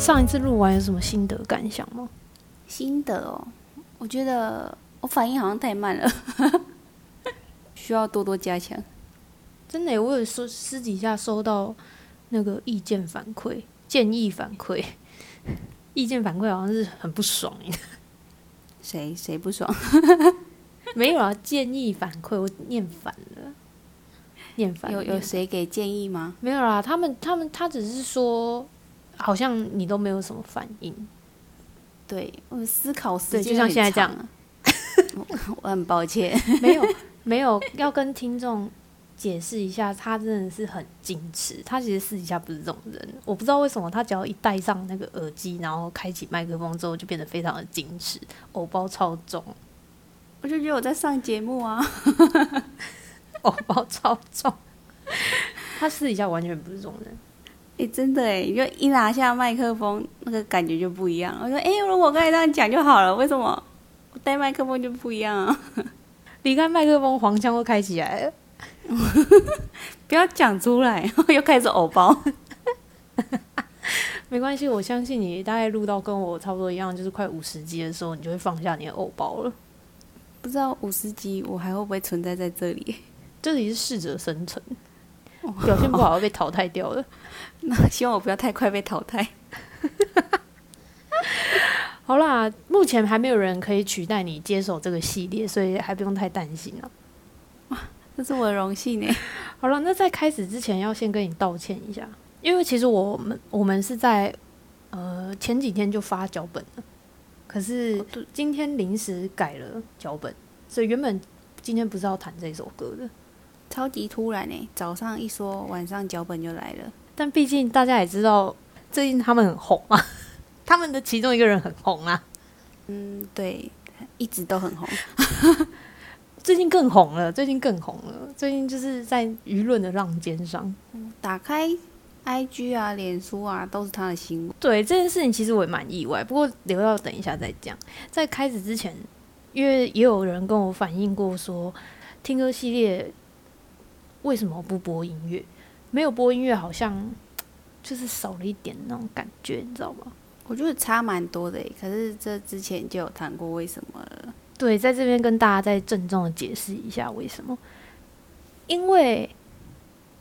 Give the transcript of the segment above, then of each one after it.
上一次录完有什么心得感想吗？心得哦，我觉得我反应好像太慢了，需要多多加强。真的，我有收私底下收到那个意见反馈、建议反馈，意见反馈好像是很不爽耶。谁谁不爽？没有啊，建议反馈我念反了，念反了有有谁给建议吗？没有啦？他们他们他只是说，好像你都没有什么反应。对我思考时对，间就像现在这样 我很抱歉，没 有没有，要跟听众解释一下，他真的是很矜持。他其实私底下不是这种人，我不知道为什么他只要一戴上那个耳机，然后开启麦克风之后，就变得非常的矜持，偶包超重，我就觉得我在上节目啊。偶包超重。他私底下完全不是这种人。哎、真的哎，你就一拿下麦克风，那个感觉就不一样。我说，哎、如果我刚才这样讲就好了，为什么我带麦克风就不一样啊？离开麦克风，黄腔都开起来了。不要讲出来，又开始偶包。没关系，我相信你大概录到跟我差不多一样，就是快五十集的时候，你就会放下你的偶包了。不知道五十集我还会不会存在在这里？这里是适者生存，表现不好会被淘汰掉了。那希望我不要太快被淘汰。好啦，目前还没有人可以取代你接手这个系列，所以还不用太担心了。这是我的荣幸呢。好了，那在开始之前要先跟你道歉一下，因为其实我们我们是在呃前几天就发脚本了，可是今天临时改了脚本，所以原本今天不是要谈这首歌的，超级突然呢，早上一说，晚上脚本就来了。但毕竟大家也知道最近他们很红啊，他们的其中一个人很红啊，嗯，对，一直都很红。最近更红了，最近更红了，最近就是在舆论的浪尖上。打开 IG 啊、脸书啊，都是他的新闻。对这件事情，其实我也蛮意外，不过留到等一下再讲。在开始之前，因为也有人跟我反映过说，听歌系列为什么不播音乐？没有播音乐，好像 就是少了一点那种感觉，你知道吗？我觉得差蛮多的，可是这之前就有谈过为什么。对，在这边跟大家再郑重的解释一下为什么，因为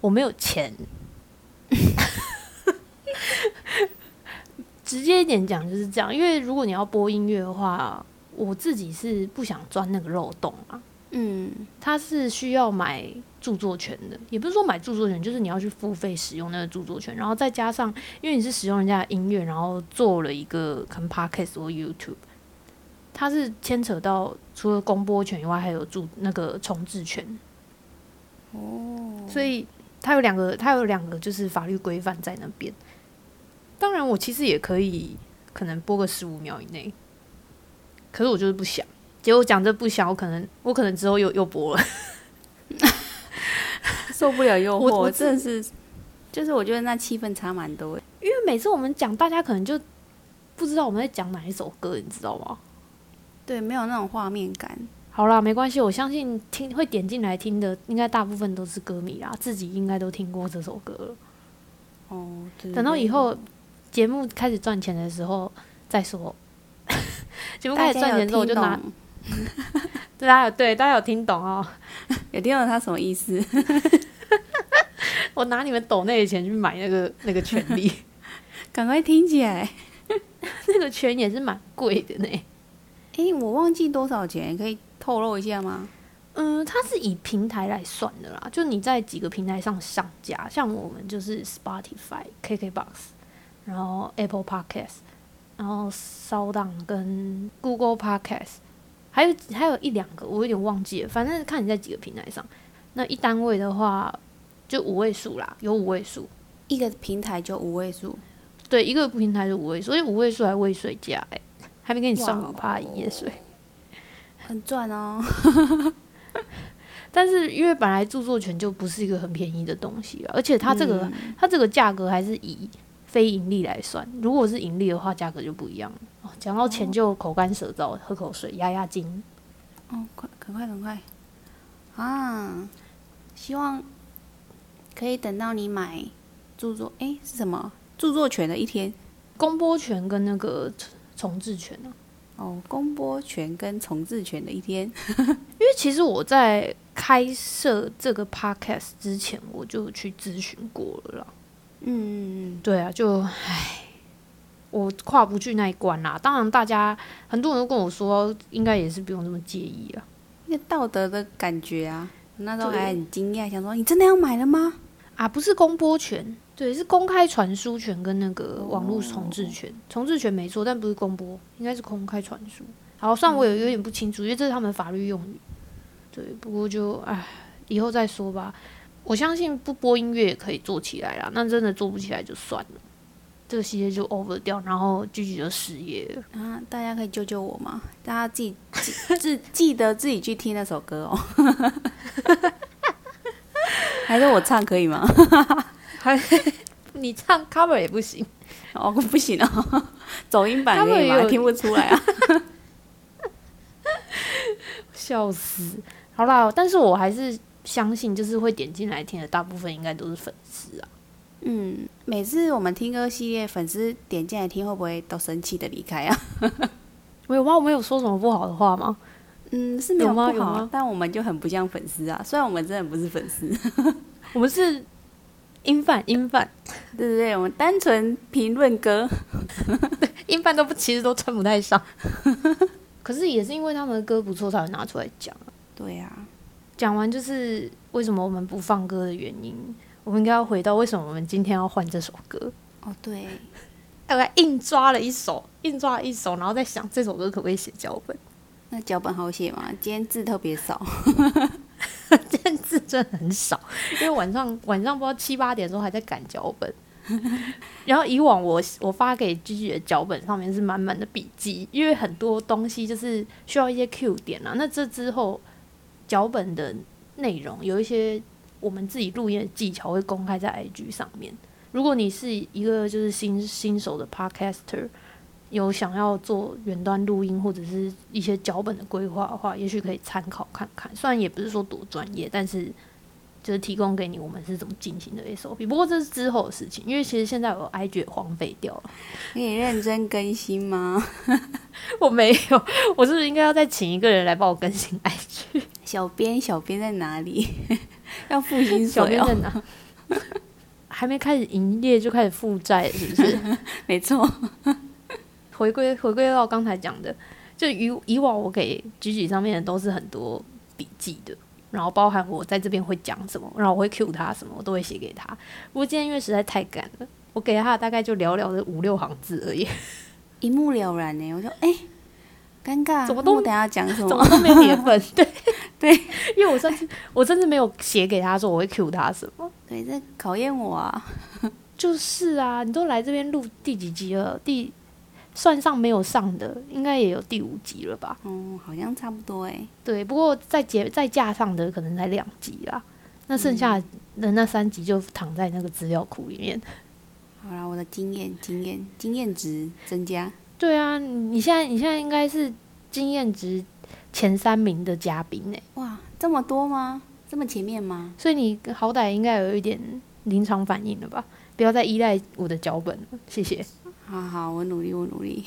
我没有钱。直接一点讲就是这样，因为如果你要播音乐的话，我自己是不想钻那个漏洞啊。嗯，它是需要买著作权的，也不是说买著作权，就是你要去付费使用那个著作权，然后再加上，因为你是使用人家的音乐，然后做了一个可能 podcast 或 YouTube，它是牵扯到除了公播权以外，还有著那个重置权。哦，所以它有两个，它有两个就是法律规范在那边。当然，我其实也可以可能播个十五秒以内，可是我就是不想。结果讲这不想，我可能我可能之后又又播了。受不了诱惑，我我真的是，就是我觉得那气氛差蛮多的。因为每次我们讲，大家可能就不知道我们在讲哪一首歌，你知道吗？对，没有那种画面感。好啦，没关系，我相信听会点进来听的，应该大部分都是歌迷啦，自己应该都听过这首歌了。哦，对等到以后节目开始赚钱的时候再说。节目开始赚钱之后，我就拿大家有听懂大家有对大家有听懂哦，有听懂他什么意思？我拿你们抖那的钱去买那个那个权利，赶快听起来。那个权也是蛮贵的呢。诶，我忘记多少钱，可以透露一下吗？嗯，它是以平台来算的啦，就你在几个平台上上架，像我们就是 Spotify、KKBox，然后 Apple Podcast，然后 Sound 跟 Google Podcast，还有还有一两个我有点忘记了，反正看你在几个平台上。那一单位的话就五位数啦，有五位数，一个平台就五位数，对，一个平台就五位数，所以五位数还未税价哎、还没给你算哇五趴营业税。很赚哦。但是因为本来著作权就不是一个很便宜的东西啊，而且它这个、嗯它这个价格还是以非盈利来算，如果是盈利的话，价格就不一样了。哦，讲到钱就口干舌燥，喝口水压压惊。哦，快，赶快，赶快啊！希望可以等到你买著作，诶，是什么著作权的一天？公播权跟那个重置权啊。哦，公播权跟重置权的一天，因为其实我在开设这个 podcast 之前，我就去咨询过了啦。嗯，对啊，就唉，我跨不去那一关啦。当然，大家很多人都跟我说，应该也是不用那么介意啊。那个道德的感觉啊，那时候还很惊讶，想说你真的要买了吗？啊，不是公播权，对，是公开传输权跟那个网络重置权。重置权没错，但不是公播，应该是公开传输。好，算我有有点不清楚，因为这是他们法律用语。对，不过就唉，以后再说吧。我相信不播音乐也可以做起来啦，那真的做不起来就算了，这个系列就 over 掉，然后继续就失业了。啊，大家可以救救我吗？大家自己记 自记得自己去听那首歌哦。还是我唱可以吗？还你唱 cover 也不行，哦，不行哦，走音版可以吗？他们有听不出来啊。笑死。好啦，但是我还是相信，就是会点进来听的大部分应该都是粉丝啊。嗯，每次我们听歌系列，粉丝点进来听，会不会都生气的离开啊？没有吗？我们有说什么不好的话吗？嗯，是没有吗不好有吗但我们就很不像粉丝啊。虽然我们真的不是粉丝，我们是音范，音范，对对对？我们单纯评论歌。音范都不，其实都称不太上。可是也是因为他们的歌不错，才会拿出来讲啊。对呀、讲完就是为什么我们不放歌的原因，我们应该要回到为什么我们今天要换这首歌。哦，对，大概硬抓了一首，硬抓了一首，然后再想这首歌可不可以写脚本。那脚本好写吗？今天字特别少。今天字真的很少，因为晚上晚上不知道七八点的时候还在赶脚本。然后以往我我发给 G G 的脚本上面是满满的笔记，因为很多东西就是需要一些 Q 点啊。那这之后脚本的内容有一些我们自己录音的技巧会公开在 IG 上面。如果你是一个就是新新手的 Podcaster，有想要做远端录音或者是一些脚本的规划的话，也许可以参考看看。虽然也不是说多专业，但是就是提供给你我们是怎么进行的 SOP。不过这是之后的事情，因为其实现在我 IG 也荒废掉了。可以认真更新吗？我没有，我是不是应该要再请一个人来帮我更新 IG？小编，小编在哪里？要付薪水哦。小编在哪？还没开始营业就开始负债，是不是？没错，回归回归到刚才讲的，就以以往我给 G G 上面的都是很多笔记的，然后包含我在这边会讲什么，然后我会 cue 他什么，我都会写给他。不过今天因为实在太赶了，我给他大概就寥寥的五六行字而已，一目了然呢。我说，哎、尴尬，怎么都等一下讲什怎么么？都没有你的份。对对，因为我甚至我甚至没有写给他说我会 cue 他什么。对，这考验我啊。就是啊，你都来这边录第几集了？第算上没有上的，应该也有第五集了吧？嗯，好像差不多哎。对，不过再节再架上的可能才两集啦，那剩下的那三集就躺在那个资料库里面。好啦，我的经验、经验、经验值增加。对啊，你你现在你现在应该是经验值前三名的嘉宾呢，哇，这么多吗？这么前面吗？所以你好歹应该有一点临场反应了吧？不要再依赖我的脚本了，谢谢。好好，我努力，我努力。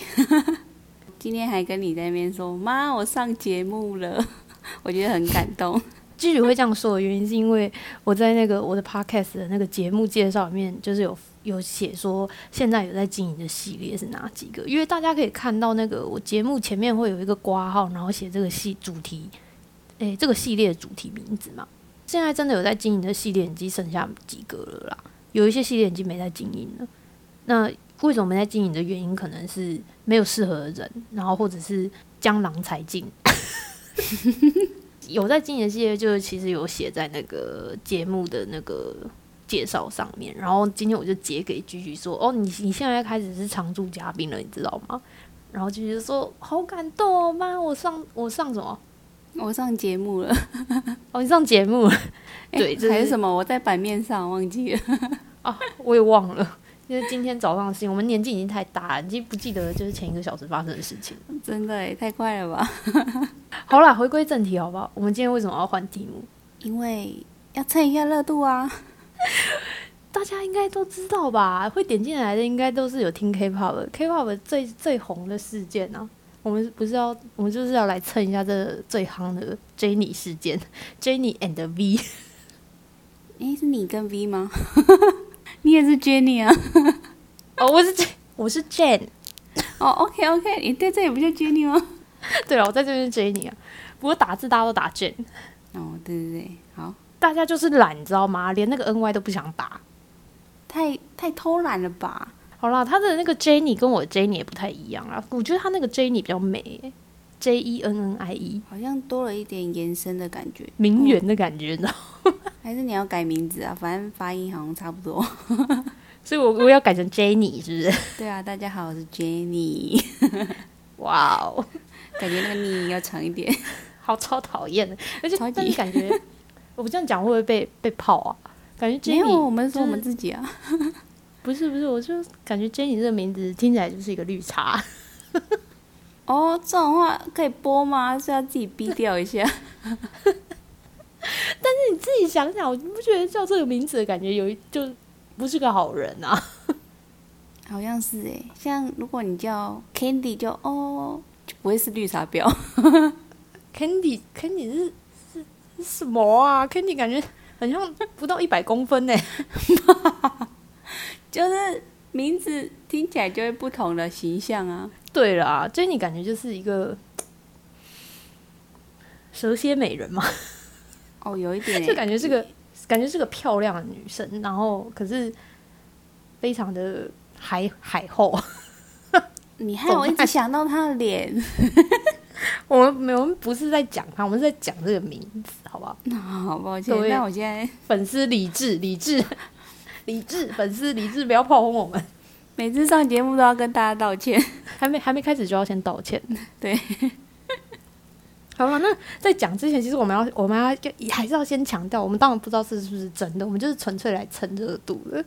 今天还跟你在那边说，妈，我上节目了，我觉得很感动。之所以会这样说的原因，是因为我在那个我的 podcast 的那个节目介绍里面，就是有有写说现在有在经营的系列是哪几个，因为大家可以看到那个我节目前面会有一个挂号，然后写这个系主题，诶、这个系列的主题名字嘛。现在真的有在经营的系列，已经剩下几个了啦。有一些系列已经没在经营了。那为什么没在经营的原因，可能是没有适合的人，然后或者是江郎才尽。有在经营的系列，就是其实有写在那个节目的那个介绍上面。然后今天我就截给居居说：“哦，你你现在开始是常驻嘉宾了，你知道吗？”然后居居说：“好感动哦，妈，我上我上什么？我上节目了，哦，你上节目了。诶 对这还是什么？我在版面上忘记了。啊，我也忘了，因为今天早上的事情，我们年纪已经太大了，已经不记得就是前一个小时发生的事情。真的也，太快了吧？好啦，回归正题好不好？我们今天为什么要换题目？因为要蹭一下热度啊。大家应该都知道吧？会点进来的应该都是有听 K-pop 的 K-pop 最最红的事件啊。我们不是要，我们就是要来蹭一下这最夯的 Jenny 事件，Jenny and V。诶，是你跟 V 吗？你也是 Jenny 啊？哦，我是 J，我是 Jane。哦，OK OK，你对这也不叫 Jenny 吗？对了，我在这边 Jenny 啊。不过打字大家都打 Jane。哦，对对对，好。大家就是懒，你知道吗？连那个 NY 都不想打，太太偷懒了吧？好啦，他的那个 Jenny 跟我 Jenny 也不太一样啊。我觉得他那个 Jenny 比较美，J E N N I E，好像多了一点延伸的感觉，名媛的感觉，你知道？还是你要改名字啊？反正发音好像差不多，所以我我要改成 Jenny，是不是？对啊，大家好，我是 Jenny。哇哦，感觉那个“你”要长一点，好超讨厌的，而且但你感觉。我这样讲会不会被被泡啊？感觉 Jenny，我们说我们自己啊，不是不是，我就感觉 Jenny 这个名字听起来就是一个绿茶。哦，这种话可以播吗？是要自己逼掉一下。但是你自己想想，你不觉得叫这个名字的感觉有一就不是个好人啊？好像是哎，像如果你叫 Candy，就哦就不会是绿茶婊。Candy Candy 是是。什么啊？Candy 感觉很像不到一百公分呢，就是名字听起来就会不同的形象啊。对了啊，Jenny 感觉就是一个 蛇蝎美人嘛。哦，有一点，就感觉是个感觉是个漂亮的女生，然后可是非常的海海后。你害我一直想到她的脸。我们没，我们不是在讲她，我们是在讲这个名字，好不好？那 好抱歉，那我现在粉丝理智，理智，理智，粉丝理智，不要炮轰我们。每次上节目都要跟大家道歉，还没还没开始就要先道歉。对，好了，那在讲之前，其实我们要我们要还是要先强调，我们当然不知道这是不是真的，我们就是纯粹来蹭热度的。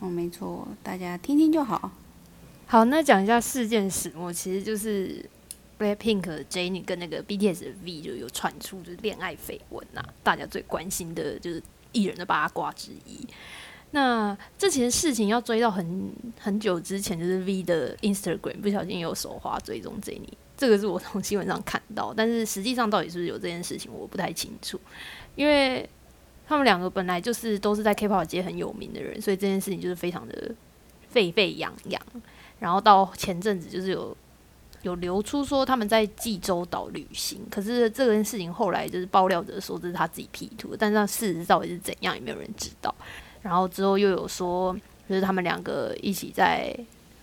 哦，没错，大家听听就好。好，那讲一下事件始末，其实就是。Blackpink Jennie 跟那个 BTS 的 V 就有传出就是恋爱绯闻呐，大家最关心的就是艺人的八卦之一。那这其实事情要追到很很久之前，就是 V 的 Instagram 不小心有手滑追踪 Jennie，这个是我从新闻上看到，但是实际上到底是不是有这件事情，我不太清楚。因为他们两个本来就是都是在 K-pop 界很有名的人，所以这件事情就是非常的沸沸扬扬。然后到前阵子就是有。有流出说他们在济州岛旅行，可是这件事情后来就是爆料者说这是他自己 P 图，但是事实到底是怎样也没有人知道。然后之后又有说，就是他们两个一起在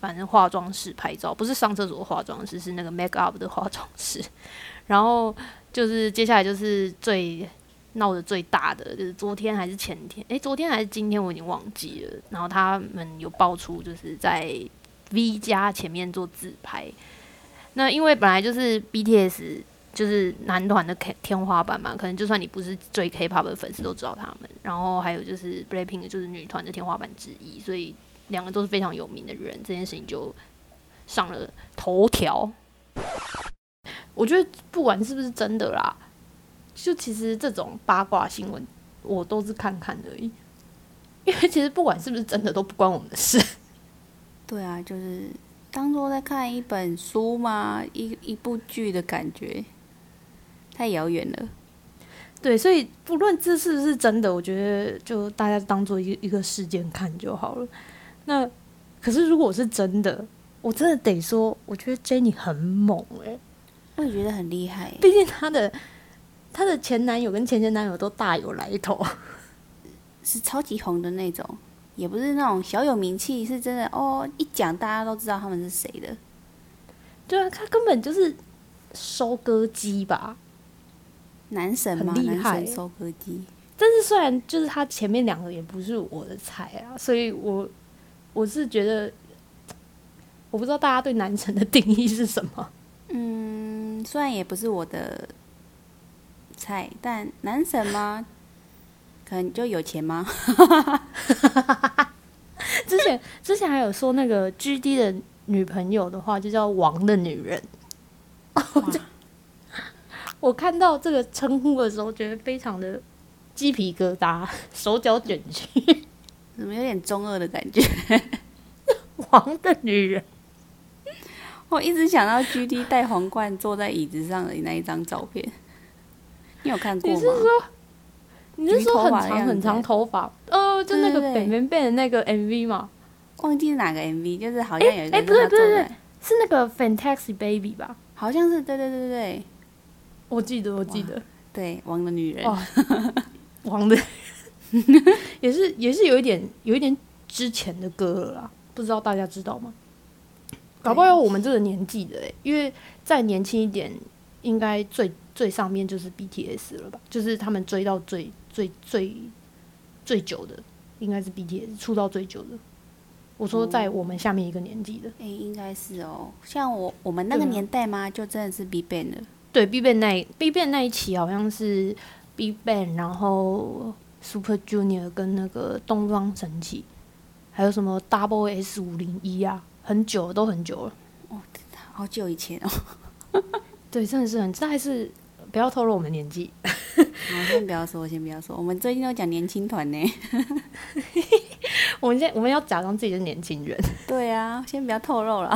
反正化妆室拍照，不是上厕所化妆室，是那个 make up 的化妆室。然后就是接下来就是最闹得最大的，就是昨天还是前天，诶，昨天还是今天我已经忘记了。然后他们有爆出就是在 V 家前面做自拍。那因为本来就是 BTS 就是男团的 K 天花板嘛，可能就算你不是追 K-pop 的粉丝都知道他们。然后还有就是 Blackpink 就是女团的天花板之一，所以两个都是非常有名的人，这件事情就上了头条。我觉得不管是不是真的啦，就其实这种八卦新闻我都是看看而已，因为其实不管是不是真的都不关我们的事。对啊，就是。当做在看一本书嘛？一一部剧的感觉，太遥远了。对，所以不论这是不是真的，我觉得就大家当做一一个事件看就好了。那可是如果是真的，我真的得说，我觉得 Jenny 很猛诶，我也觉得很厉害。毕竟她的她的前男友跟前前男友都大有来头，是超级红的那种。也不是那种小有名气，是真的哦。一讲大家都知道他们是谁的。对啊，他根本就是收割机吧？男神吗？厉害，收割机。但是虽然就是他前面两个也不是我的菜啊，所以我我是觉得，我不知道大家对男神的定义是什么。嗯，虽然也不是我的菜，但男神吗？可能就有钱吗？之前之前还有说那个 G D 的女朋友的话，就叫王的女人。我看到这个称呼的时候，觉得非常的鸡皮疙瘩，手脚卷曲。怎么有点中二的感觉？黄的女人，我一直想到 G D 戴皇冠坐在椅子上的那一张照片，你有看过吗？你是说你是说很长很长头发？呃，就那个北门贝的那个 MV 嘛，忘记是哪个 M V，就是好像有一个哎不对不对不对，是那个 Fantastic Baby 吧？好像是对对对对对。我记得我记得，对，王的女人，王的 也是也是有一点有一点之前的歌了啦，不知道大家知道吗？搞不好有我们这个年纪的哎、因为再年轻一点，应该最最上面就是 BTS 了吧？就是他们追到最最最最久的，应该是 BTS 出道最久的。我说在我们下面一个年纪的，哎、应该是哦。像我我们那个年代嘛，就真的是 Big Bang 了。对 BigBang 那 BigBang 那一期好像是 BigBang，然后 Super Junior 跟那个东方神起，还有什么 Double S 五零一啊，很久了都很久了。哦好久以前哦。对，真的是很，这还是不要透露我们年纪。好，先不要说，先不要说。我们最近都讲年轻团呢。我们现在我们要假装自己是年轻人。对啊，先不要透露了。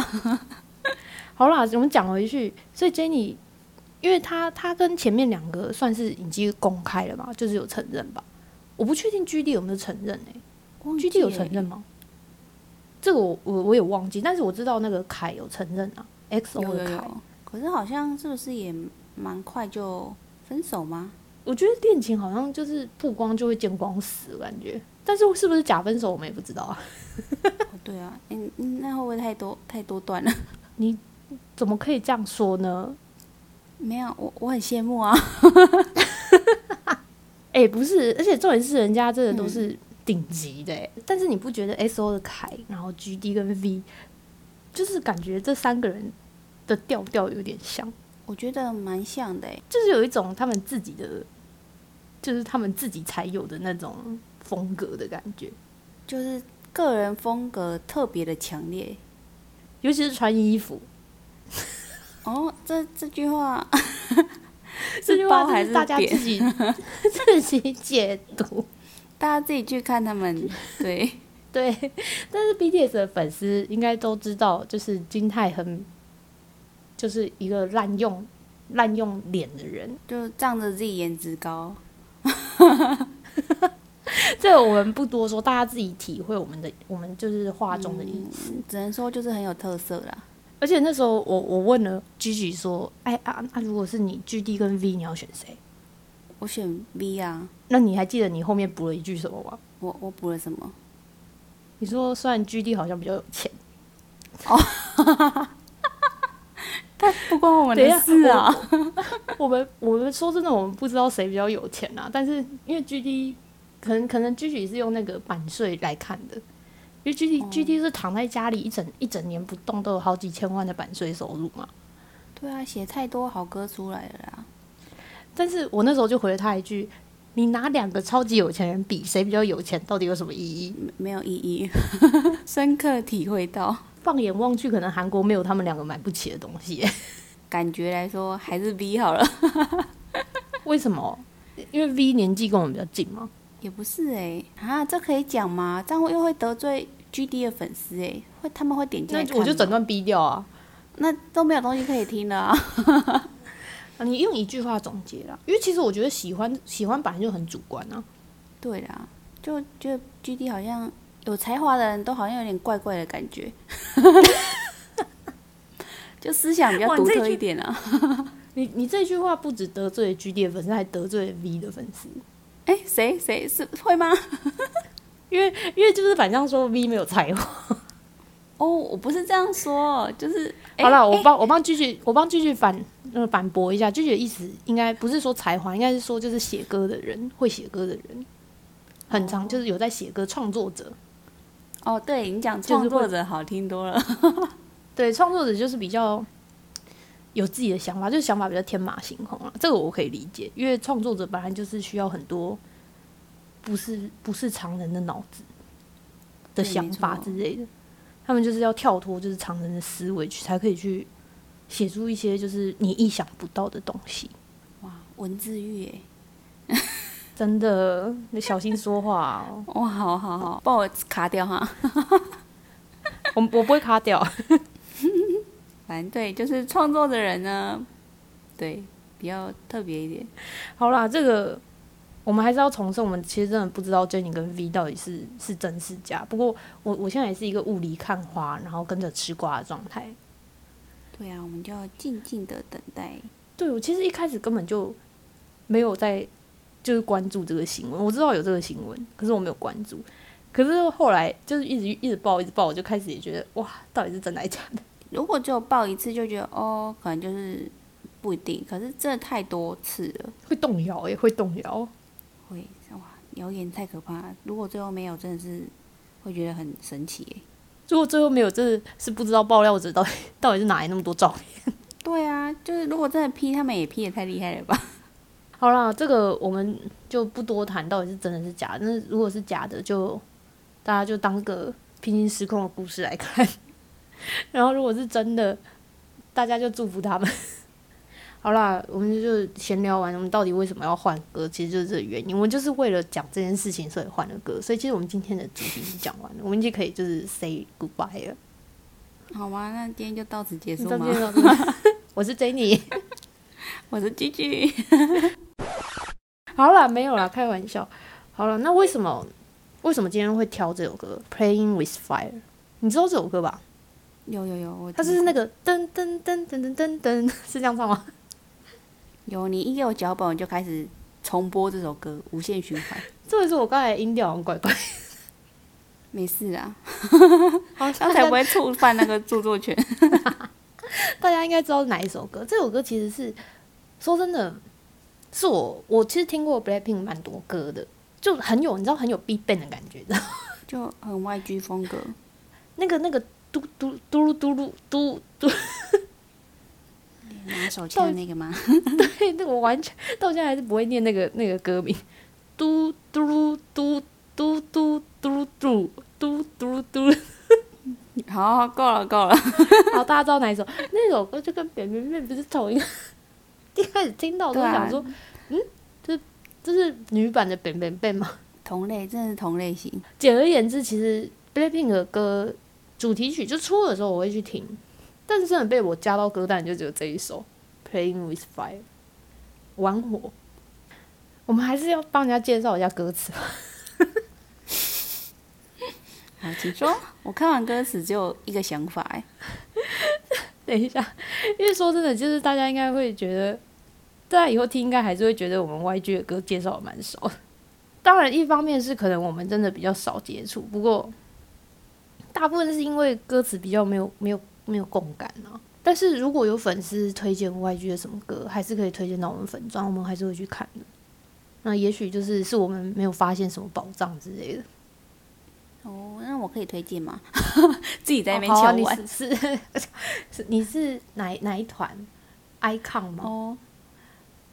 好啦，我们讲回去，所以 Jenny，因为她她跟前面两个算是已经公开了嘛，就是有承认吧。我不确定 GD 有没有承认诶、忘 GD 有承认吗？这个我我我也忘记，但是我知道那个凯有承认啊，XO 的凯。有。可是好像是不是也蛮快就分手吗？我觉得恋情好像就是曝光就会见光死，感觉。但是是不是假分手，我们也不知道啊。哦，对啊，嗯嗯，那会不会太多太多段了？你怎么可以这样说呢？没有，我我很羡慕啊。哎、不是，而且重点是人家真的都嗯是顶级的、欸但是你不觉得 S O 的凯，然后 G D 跟 V，就是感觉这三个人的调调有点像，我觉得蛮像的诶。就是有一种他们自己的，就是他们自己才有的那种风格的感觉，就是个人风格特别的强烈。尤其是穿衣服，哦，这这句话 这句话包还是大家自己 自己解读。大家自己去看他们，对，对，但是 BTS 的粉丝应该都知道，就是金泰亨就是一个滥用滥用脸的人。就仗着自己颜值高，这个我们不多说，大家自己体会我们的我们就是话中的意思。只能说就是很有特色啦。而且那时候我我问了 Gigi 说，哎啊啊，如果是你 GD 跟 V，你要选谁？我选 V 啊，那你还记得你后面补了一句什么吗？我我补了什么？你说虽然 GD 好像比较有钱，不关我们的事啊。我们我们说真的，我们不知道谁比较有钱啊。但是因为 GD 可能可能 GD 是用那个版税来看的，因为 GD、哦 GD 是躺在家里一整一整年不动，都有好几千万的版税收入嘛。对啊，写太多好歌出来了啦。但是我那时候就回了他一句：“你拿两个超级有钱人比，谁比较有钱，到底有什么意义没没有意义，深刻体会到。？”放眼望去，可能韩国没有他们两个买不起的东西。感觉来说还是 V 好了，为什么？因为 V 年纪跟我们比较近嘛。也不是哎、啊，这可以讲吗？这样又会得罪 GD 的粉丝哎、会他们会点进那来那我就整段逼掉啊！那都没有东西可以听了啊。啊 你用一句话总结了，因为其实我觉得喜欢喜欢本来就很主观啊。对啦，就觉得 GD 好像有才华的人都好像有点怪怪的感觉，就思想比较独特一点啊。你你这句话不止得罪了 G D 的粉丝，还得罪了 V 的粉丝，哎、谁谁是会吗？因为因为就是反向说 V 没有才华。哦，我不是这样说，就是、哎好了，我哎帮我帮继续我帮继续反呃反驳一下，继续的意思应该不是说才华，应该是说就是写歌的人，会写歌的人，很常就是有在写歌创作者。哦，对你讲 创作者好听多了。对，创作者就是比较有自己的想法，就是想法比较天马行空啊，这个我可以理解，因为创作者本来就是需要很多不是不是常人的脑子的想法之类的，他们就是要跳脱就是常人的思维去才可以去写出一些就是你意想不到的东西。哇，文字狱哎，真的，你小心说话哦。哇，好好好，帮我卡掉哈。我我不会卡掉。反正对，就是创作的人呢，对，比较特别一点。好啦，这个我们还是要重申，我们其实真的不知道 Jenny 跟 V 到底是是真是假。不过我我现在也是一个雾里看花，然后跟着吃瓜的状态。对啊，我们就要静静的等待。对，我其实一开始根本就没有在就是关注这个新闻，我知道有这个新闻，可是我没有关注。可是后来就是一直一直报一直报，我就开始也觉得哇，到底是真的还是假的？如果只有报一次，就觉得哦，可能就是不一定。可是真的太多次了，会动摇，也会动摇，会哇，谣言太可怕。如果最后没有，真的是会觉得很神奇耶。如果最后没有，真的是不知道爆料者到底到底是哪来那么多照片。对啊，就是如果真的 P，他们也 P 也太厉害了吧？好啦，这个我们就不多谈，到底是真的是假的。那如果是假的，就大家就当个平行时空的故事来看。然后如果是真的，大家就祝福他们。好啦，我们就闲聊完，我们到底为什么要换歌？其实就是这个原因。我们就是为了讲这件事情，所以换了歌。所以其实我们今天的主题是讲完了，我们就可以就是 say goodbye 了。好吗？那今天就到此结束吗？我是 Jenny，我是 Gigi。好了，没有啦，开玩笑。好了，那为什么为什么今天会挑这首歌《Playing with Fire》？你知道这首歌吧？有有有，它是那个噔噔噔噔噔噔噔，是这样唱吗？有，你一给我脚本，我就开始重播这首歌，无限循环。这也是我刚才音调很怪怪。没事啊，刚才不会触犯那个著作权。大家应该知道是哪一首歌？这首歌其实是说真的，是我我其实听过 Blackpink 蛮多歌的，就很有你知道很有 B Ban 的感觉的，就很 YG 风格。那个那个嘟嘟嘟噜嘟噜嘟嘟，拿手枪那个吗？对，那我完全到现在还是不会念那个那个歌名，嘟嘟噜嘟嘟嘟嘟嘟嘟嘟嘟。好，够了，够了。好，大家知道哪一首？那首歌就跟《扁扁扁》不是同一个。一开始听到都想说，嗯，这这是女版的《扁扁扁》吗？同类，真的是同类型。简而言之，其实 Blackpink 的歌主题曲就出的时候我会去听，但是真的被我加到歌单就只有这一首《Playing with Fire》玩火。我们还是要帮人家介绍一下歌词吧。好，请说。我看完歌词只有一个想法，哎，等一下，因为说真的，就是大家应该会觉得，大家以后听应该还是会觉得我们 YG 的歌介绍的蛮少。当然，一方面是可能我们真的比较少接触，不过大部分是因为歌词比较没有没有没有共感啊。但是如果有粉丝推荐 YG 的什么歌，还是可以推荐到我们粉专，我们还是会去看的。那也许就是是我们没有发现什么宝藏之类的。哦，那我可以推荐吗？自己在那边敲完是是，你是哪哪一团？icon 吗？哦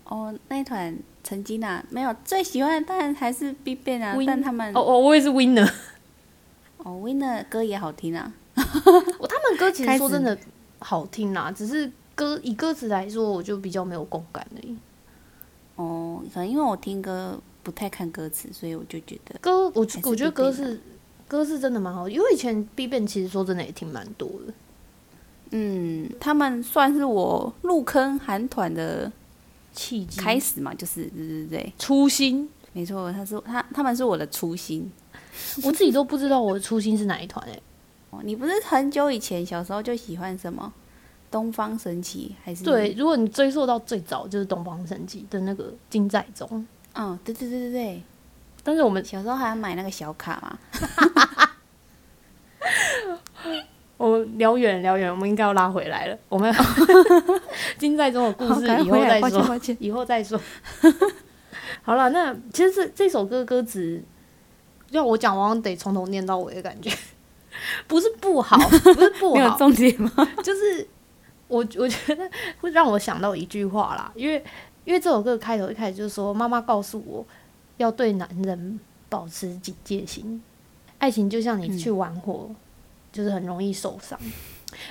哦，那一团曾经啊，没有最喜欢的当然还是 BigBang 啊，但他们哦哦，我也是 Winner。哦，Winner 歌也好听啊，我他们歌其实说真的好听啊，只是歌以歌词来说，我就比较没有共感而已。哦，可能因为我听歌不太看歌词，所以我就觉得歌，我我觉得歌是。歌是真的蛮好，因为以前 BigBang 其实说真的也听蛮多的。嗯，他们算是我入坑韩团的契机开始嘛，就是对对对，初心，没错，他是他他们是我的初心，我自己都不知道我的初心是哪一团哎。哦，你不是很久以前小时候就喜欢什么东方神起还是？对，如果你追溯到最早就是东方神起的那个金在中。嗯，对对对对对。但是我们小时候还要买那个小卡嘛。我聊远聊远，我们应该要拉回来了。我们 金在中的故事以后再说，以后再说。好了，那其实这这首歌歌词，要我讲，我得从头念到尾的感觉，不是不好，不是不好，有重点吗？就是我我觉得会让我想到一句话啦，因为因为这首歌开头一开始就是说，妈妈告诉我。要对男人保持警戒心，爱情就像你去玩火，就是很容易受伤。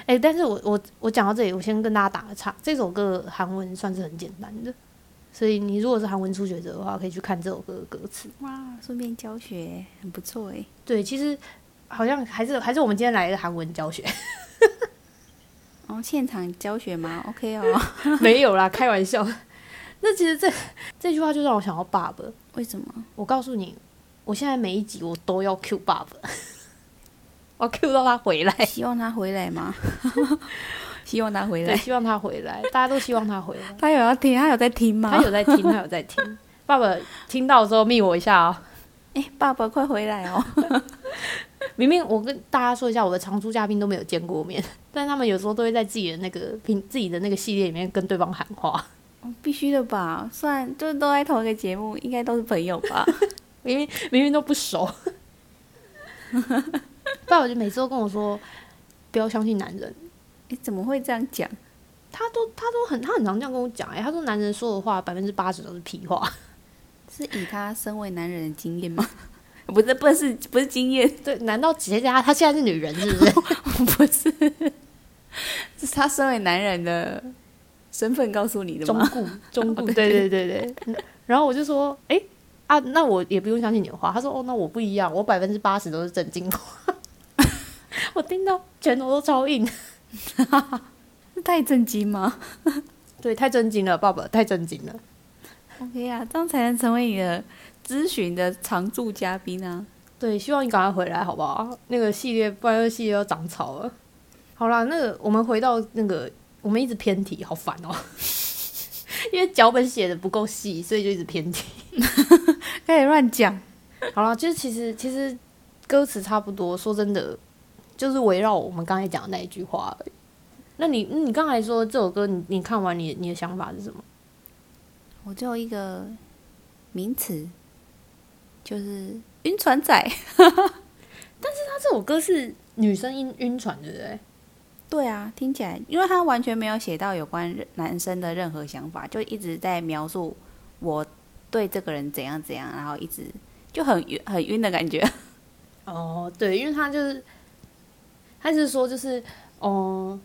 哎，但是我我我讲到这里，我先跟大家打个岔。这首歌韩文算是很简单的，所以你如果是韩文初学者的话，可以去看这首歌的歌词。哇，顺便教学很不错哎。对，其实好像还是还是我们今天来一个韩文教学。哦，现场教学吗？OK 哦，没有啦，开玩笑。那其实这这句话就让我想到爸爸。为什么？我告诉你，我现在每一集我都要 Q 爸爸，我 Q 到他回来。希望他回来吗？希望他回来，希望他回来，大家都希望他回来。他有要听，他有在听吗？他有在听，他有在听。爸爸听到的时候密我一下哦。哎，爸爸快回来哦！明明我跟大家说一下，我的常驻嘉宾都没有见过面，但他们有时候都会在自己的那个平自己的那个系列里面跟对方喊话。必须的吧？虽然就是都在同一个节目，应该都是朋友吧？明明明明都不熟。爸爸就每次都跟我说，不要相信男人。你怎么会这样讲？他都他都很他很常这样跟我讲哎，他说男人说的话百分之八十都是屁话，是以他身为男人的经验吗？不是不是不是经验，对？难道姐姐她她现在是女人是不是？不是，是他身为男人的身份告诉你的吗？中固中固，对对对对。然后我就说，哎啊，那我也不用相信你的话。他说，哦，那我不一样，我百分之八十都是正经话。我听到拳头都超硬。哈哈，太震惊吗？对，太震惊了，爸爸太震惊了。OK 啊，这样才能成为你的咨询的常驻嘉宾啊。对，希望你赶快回来，好不好？那个系列，不然这系列要长草了。好啦，那个我们回到那个，我们一直偏题，好烦哦。因为脚本写的不够细，所以就一直偏题，开始乱讲。好了，就是其实其实歌词差不多，说真的。就是围绕我们刚才讲的那一句话而已。那你，你刚才说这首歌，你你看完你你的想法是什么？我最后一个名词，就是晕船仔。但是他这首歌是女生晕晕船，对不对？对啊，听起来，因为他完全没有写到有关男生的任何想法，就一直在描述我对这个人怎样怎样，然后一直就很晕很晕的感觉。哦，对，因为他就是。他是说，就是，哦，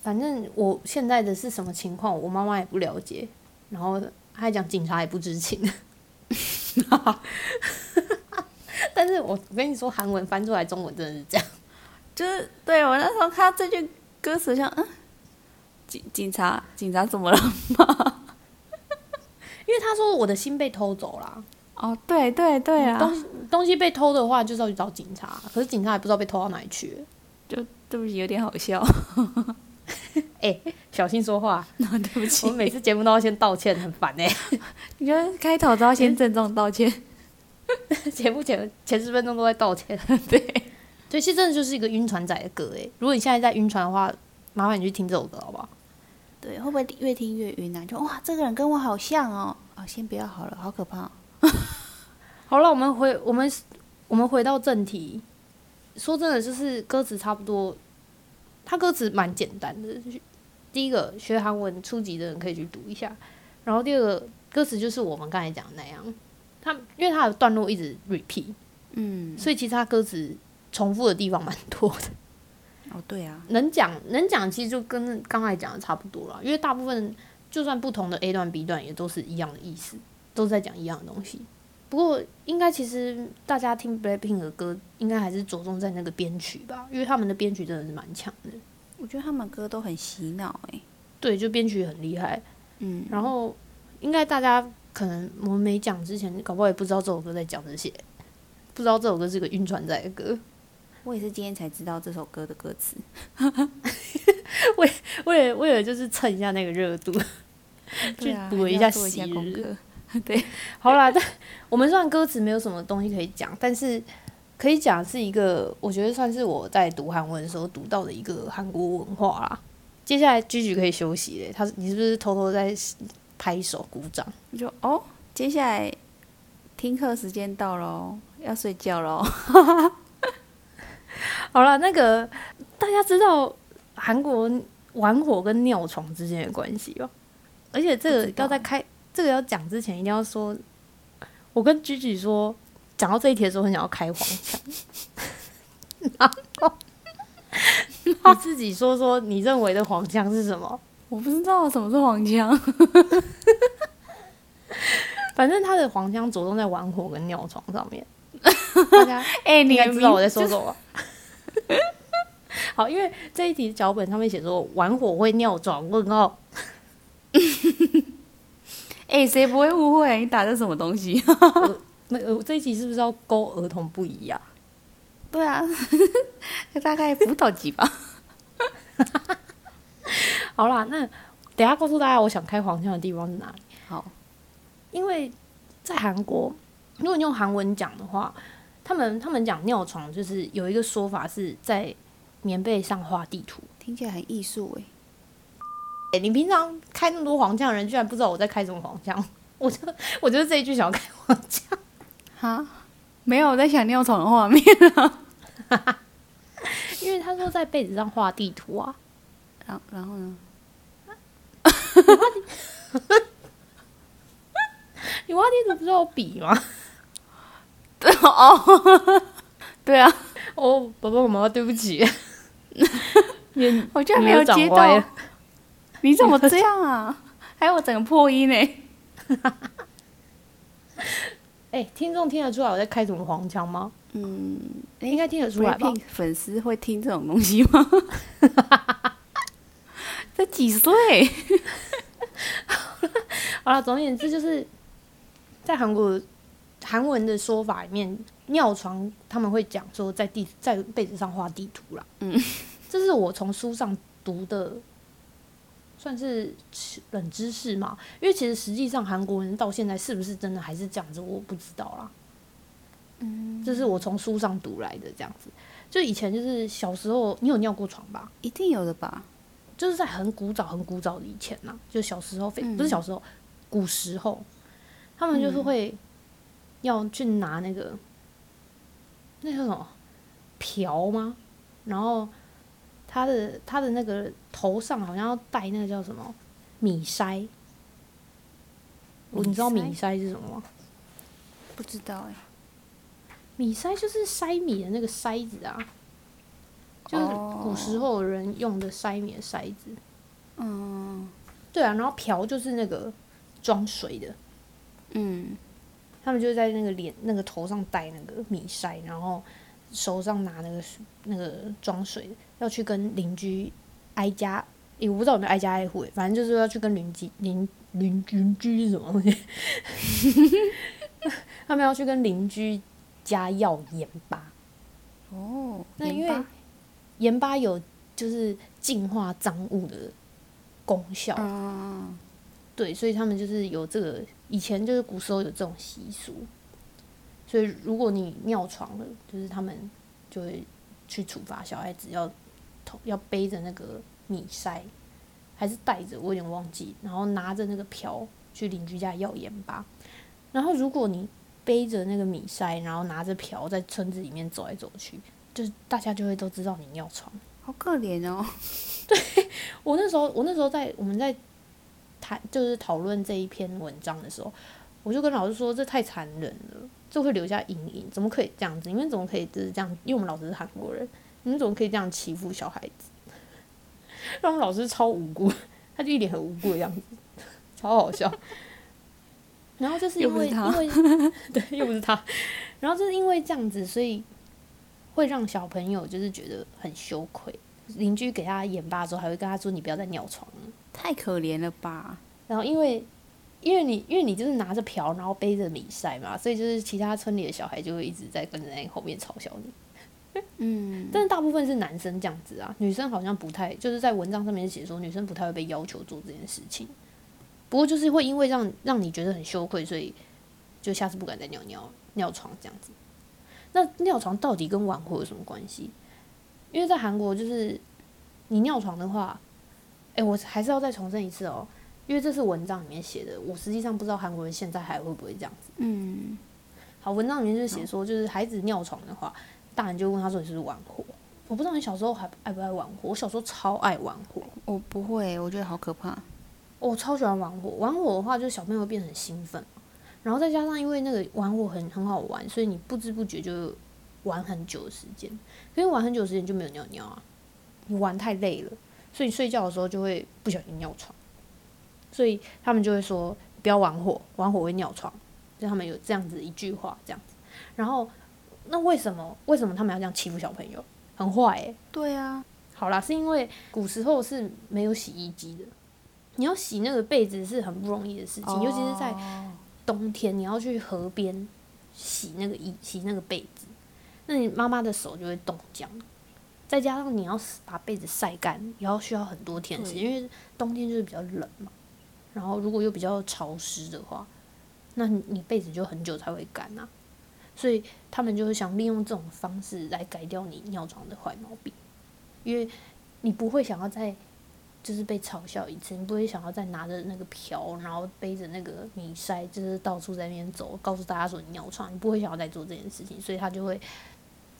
反正我现在的是什么情况，我妈妈也不了解。然后他还讲警察也不知情。但是我我跟你说，韩文翻出来中文真的是这样，就是对我那时候看到这句歌词，像嗯，警警察警察怎么了吗？因为他说我的心被偷走了。哦，对对对啊，东东西被偷的话，就是要去找警察。可是警察也不知道被偷到哪里去。就对不起，有点好笑。哎，小心说话。对不起，我每次节目都要先道歉，很烦哎。你觉得开头都要先 郑重道歉？节目前前十分钟都在道歉。对，对，其实真的就是一个晕船仔的歌哎。如果你现在在晕船的话，麻烦你去听这首歌好不好？对，会不会越听越晕啊？就哇，这个人跟我好像哦。啊，先不要好了，好可怕。好了，我们回我们我们回到正题。说真的，就是歌词差不多，他歌词蛮简单的。第一个学韩文初级的人可以去读一下，然后第二个歌词就是我们刚才讲的那样，他因为他的段落一直 repeat，嗯，所以其实他歌词重复的地方蛮多的。哦，对啊，能讲能讲，其实就跟刚才讲的差不多了，因为大部分就算不同的 A 段 B 段也都是一样的意思，都是在讲一样的东西。不过，应该其实大家听 Blackpink 的歌，应该还是着重在那个编曲吧，因为他们的编曲真的是蛮强的。我觉得他们歌都很洗脑诶。对，就编曲很厉害。嗯。然后，应该大家可能我们没讲之前，搞不好也不知道这首歌在讲这些，不知道这首歌是个晕船仔的歌。我也是今天才知道这首歌的歌词。为为了为了就是蹭一下那个热度，去补一下习日。对，好啦，但我们虽然歌词没有什么东西可以讲，但是可以讲是一个，我觉得算是我在读韩文的时候读到的一个韩国文化啦。接下来居居可以休息嘞，他你是不是偷偷在拍手鼓掌？你就哦，接下来听课时间到喽，要睡觉喽。好了，那个大家知道韩国玩火跟尿床之间的关系吧，而且这个要在开。这个要讲之前，一定要说，我跟居居说，讲到这一题的时候，很想要开黄腔。然后你自己说说，你认为的黄腔是什么？我不知道什么是黄腔。反正他的黄腔着重在玩火跟尿床上面。大家哎、应你该知道我在说说什么。好，因为这一题脚本上面写说玩火会尿床，问号。哎，谁、不会误会？你打的什么东西？那呃这一集是不是要勾儿童不宜啊？对啊，大概辅导级吧。好啦，那等下告诉大家我想开黄腔的地方是哪里。好，因为在韩国，如果你用韩文讲的话，他们他们讲尿床就是有一个说法是在棉被上画地图。听起来很艺术哎。哎、你平常开那么多黄腔的人，居然不知道我在开什么黄腔？我就我就是这一句想要开黄腔，哈，没有我在想尿床的画面。因为他说在被子上画地图啊。然然后呢？你画地图不是有笔吗？对哦，对啊，哦，爸爸妈妈，对不起，我居然没有接到。你怎么这样啊？还有我整个破音呢。哎、听众听得出来我在开什么黄腔吗？嗯，应该听得出来吧粉丝会听这种东西吗？才几岁？好了，总而言之，就是在韩国韩文的说法里面，尿床他们会讲说在地在被子上画地图啦。嗯，这是我从书上读的，算是冷知识嘛。因为其实实际上韩国人到现在是不是真的还是这样子，我不知道啦。嗯，这是我从书上读来的，这样子。就以前就是小时候，你有尿过床吧？一定有的吧？就是在很古早、很古早的以前呐、就小时候非、嗯不是小时候，古时候，他们就是会要去拿那个、那叫什么瓢吗？然后他的他的那个头上好像要戴那个叫什么米筛，米你知道米筛？筛是什么吗？不知道哎、米筛就是筛米的那个筛子啊，就是古时候人用的筛米的筛子。嗯对啊，然后瓢就是那个装水的，嗯，他们就在那个脸、那个头上戴那个米筛，然后手上拿那个那个装水的，要去跟邻居挨家，诶、我不知道有没有挨家挨户，反正就是要去跟邻居邻邻邻居是什么东西，他们要去跟邻居家要盐巴，哦，那因为盐巴？有就是净化脏物的功效，嗯对，所以他们就是有这个，以前就是古时候有这种习俗，所以如果你尿床了，就是他们就会去处罚小孩子要头要背着那个米筛，还是带着，我有点忘记，然后拿着那个瓢去邻居家要盐巴，然后如果你背着那个米筛，然后拿着瓢在村子里面走来走去，就是大家就会都知道你尿床。好可怜哦。对我那时候，我那时候在我们在谈就是讨论这一篇文章的时候，我就跟老师说，这太残忍了，这会留下阴影，怎么可以这样子？你们怎么可以就是这样？因为我们老师是韩国人，你们怎么可以这样欺负小孩子？让我们老师超无辜，他就一脸很无辜的样子，超好笑。然后就是因为因为 对，又不是他，然后就是因为这样子，所以会让小朋友就是觉得很羞愧。邻居给他盐巴之后，还会跟他说：“你不要再尿床了。太可怜了吧？”然后因为因为你因为你就是拿着瓢，然后背着米晒嘛，所以就是其他村里的小孩就会一直在跟在你后面嘲笑你。嗯，但是大部分是男生这样子啊，女生好像不太，就是在文章上面写说女生不太会被要求做这件事情。不过就是会因为让让你觉得很羞愧，所以就下次不敢再尿尿尿床这样子。那尿床到底跟晚婚有什么关系？因为在韩国就是你尿床的话，诶，我还是要再重申一次哦，因为这是文章里面写的，我实际上不知道韩国人现在还会不会这样子。嗯，好，文章里面就是写说，就是孩子尿床的话，大人就问他说你是不是玩火？我不知道你小时候还爱不爱玩火，我小时候超爱玩火，我不会，我觉得好可怕。我超喜欢玩火。玩火的话，就是小朋友会变得很兴奋，然后再加上因为那个玩火很很好玩，所以你不知不觉就玩很久的时间。因为玩很久的时间就没有尿尿啊，你玩太累了，所以你睡觉的时候就会不小心尿床。所以他们就会说不要玩火，玩火会尿床。就他们有这样子一句话这样子。然后，那为什么为什么他们要这样欺负小朋友？很坏诶、对啊，好啦，是因为古时候是没有洗衣机的，你要洗那个被子是很不容易的事情，尤其是在哦冬天，你要去河边洗那个衣洗那个被子，那你妈妈的手就会冻僵。再加上你要把被子晒干，也要需要很多天时间，因为冬天就是比较冷嘛。然后如果又比较潮湿的话，那你你被子就很久才会干啊。所以他们就是想利用这种方式来改掉你尿床的坏毛病，因为你不会想要再就是被嘲笑一次，你不会想要再拿着那个瓢，然后背着那个米筛，就是到处在那边走，告诉大家说你尿床，你不会想要再做这件事情，所以他就会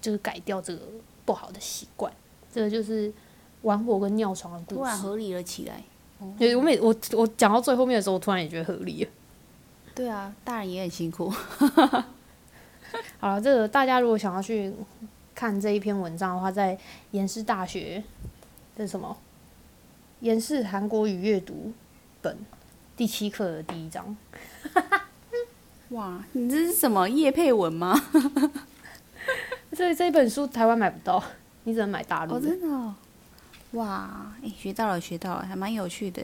就是改掉这个不好的习惯。这个就是玩火跟尿床的故事。突然合理了起来。对，我每我我讲到最后面的时候，我突然也觉得合理了。对啊，大人也很辛苦。好了，这个大家如果想要去看这一篇文章的话，在延世大学的什么延世韩国语阅读本第七课的第一章。哇，你这是什么叶佩文吗？这这本书台湾买不到，你只能买大陆哦，的。真的哦。哇，哎、学到了，学到了，还蛮有趣的。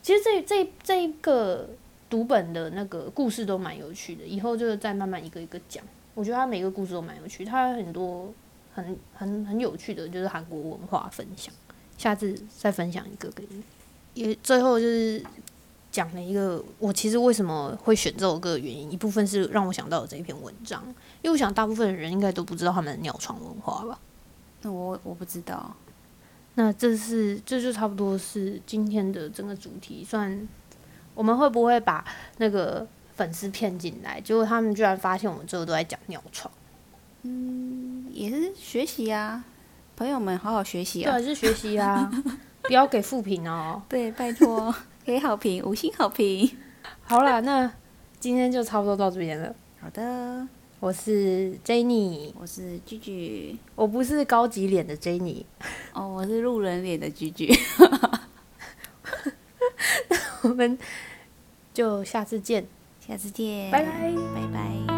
其实这这这一个读本的那个故事都蛮有趣的，以后就再慢慢一个一个讲。我觉得他每个故事都蛮有趣，它很多很很很有趣的，就是韩国文化分享。下次再分享一个给你。也最后就是讲了一个我其实为什么会选这首歌的原因，一部分是让我想到了这一篇文章，因为我想大部分的人应该都不知道他们的尿床文化吧。那我我不知道。那这是这就差不多是今天的整个主题，算我们会不会把那个粉丝骗进来？结果他们居然发现我们最后都在讲尿床，嗯也是学习啊，朋友们好好学习啊。对啊，是学习啊，不要给负评哦。对，拜托，给好评，五星好评。好啦，那今天就差不多到这边了。好的，我是 Jenny，我是居居，我不是高级脸的 Jenny，哦，我是路人脸的居居。我们就下次见，下次见，拜拜。拜拜。